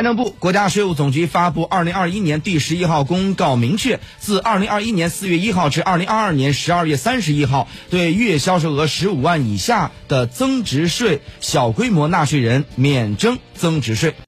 财政部国家税务总局发布二零二一年第十一号公告明确自二零二一年四月一号至二零二二年十二月三十一号对月销售额十五万以下的增值税小规模纳税人免征增值税。